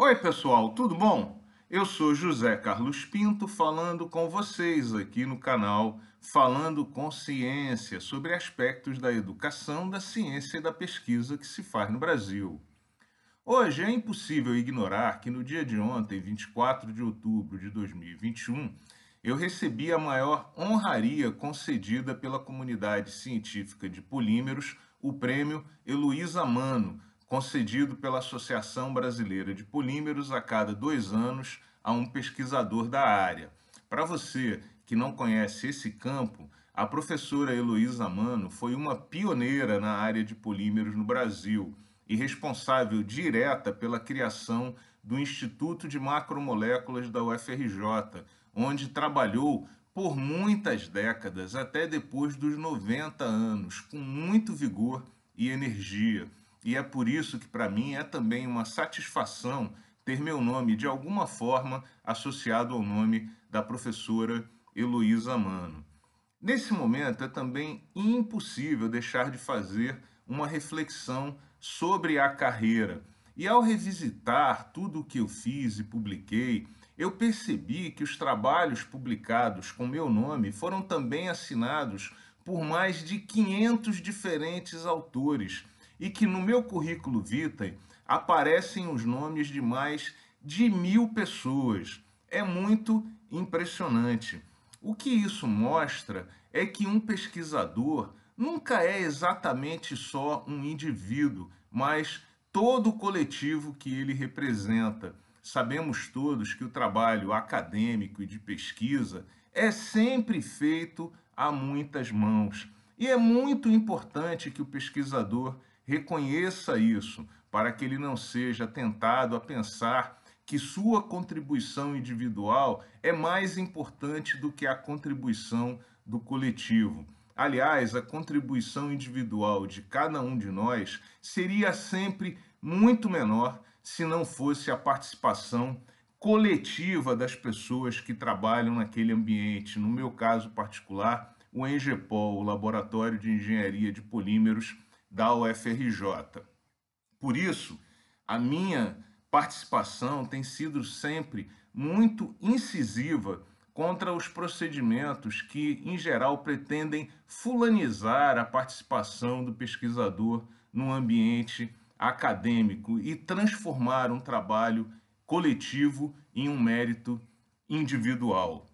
Oi, pessoal, tudo bom? Eu sou José Carlos Pinto falando com vocês aqui no canal Falando com Ciência sobre aspectos da educação, da ciência e da pesquisa que se faz no Brasil. Hoje é impossível ignorar que no dia de ontem, 24 de outubro de 2021, eu recebi a maior honraria concedida pela comunidade científica de polímeros, o prêmio Heloísa Mano, concedido pela Associação Brasileira de Polímeros a cada dois anos a um pesquisador da área. Para você que não conhece esse campo, a professora Heloísa Mano foi uma pioneira na área de polímeros no Brasil e responsável direta pela criação do Instituto de Macromoléculas da UFRJ, onde trabalhou por muitas décadas, até depois dos 90 anos, com muito vigor e energia e é por isso que para mim é também uma satisfação ter meu nome de alguma forma associado ao nome da professora Heloísa Mano. Nesse momento é também impossível deixar de fazer uma reflexão sobre a carreira. E ao revisitar tudo o que eu fiz e publiquei, eu percebi que os trabalhos publicados com meu nome foram também assinados por mais de 500 diferentes autores, e que no meu currículo vitae aparecem os nomes de mais de mil pessoas. É muito impressionante. O que isso mostra é que um pesquisador nunca é exatamente só um indivíduo, mas todo o coletivo que ele representa. Sabemos todos que o trabalho acadêmico e de pesquisa é sempre feito a muitas mãos. E é muito importante que o pesquisador Reconheça isso, para que ele não seja tentado a pensar que sua contribuição individual é mais importante do que a contribuição do coletivo. Aliás, a contribuição individual de cada um de nós seria sempre muito menor se não fosse a participação coletiva das pessoas que trabalham naquele ambiente. No meu caso particular, o ENGEPOL, o Laboratório de Engenharia de Polímeros, da UFRJ. Por isso, a minha participação tem sido sempre muito incisiva contra os procedimentos que, em geral, pretendem fulanizar a participação do pesquisador no ambiente acadêmico e transformar um trabalho coletivo em um mérito individual.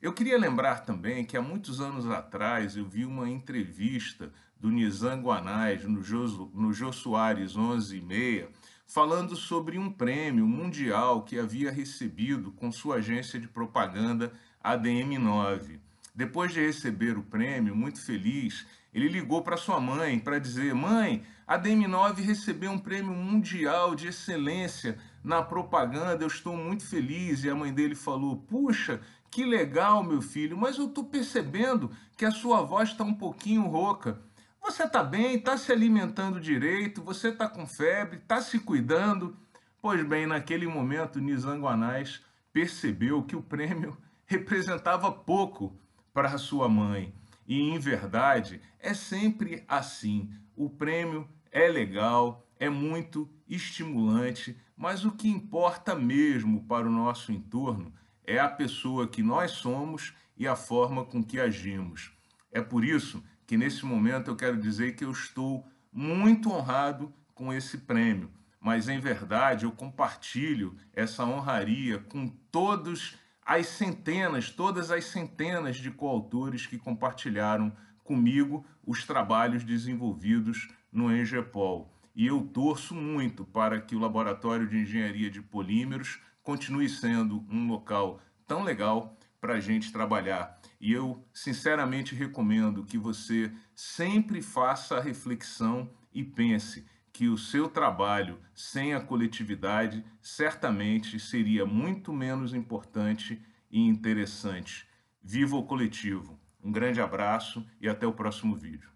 Eu queria lembrar também que há muitos anos atrás eu vi uma entrevista do Nizam Guanais no Jô, no Jô Soares 11 e meia, falando sobre um prêmio mundial que havia recebido com sua agência de propaganda ADM9. Depois de receber o prêmio, muito feliz, ele ligou para sua mãe para dizer: Mãe, a DM9 recebeu um prêmio mundial de excelência na propaganda, eu estou muito feliz. E a mãe dele falou: Puxa, que legal, meu filho, mas eu estou percebendo que a sua voz está um pouquinho rouca. Você está bem, está se alimentando direito, você está com febre, está se cuidando. Pois bem, naquele momento, Nizanguanais percebeu que o prêmio representava pouco para sua mãe. E, em verdade, é sempre assim. O prêmio é legal, é muito estimulante, mas o que importa mesmo para o nosso entorno é a pessoa que nós somos e a forma com que agimos. É por isso que nesse momento eu quero dizer que eu estou muito honrado com esse prêmio, mas em verdade eu compartilho essa honraria com todos as centenas, todas as centenas de coautores que compartilharam comigo os trabalhos desenvolvidos no Engepol. E eu torço muito para que o Laboratório de Engenharia de Polímeros continue sendo um local tão legal para a gente trabalhar. E eu sinceramente recomendo que você sempre faça a reflexão e pense que o seu trabalho sem a coletividade certamente seria muito menos importante e interessante. Viva o coletivo! Um grande abraço e até o próximo vídeo.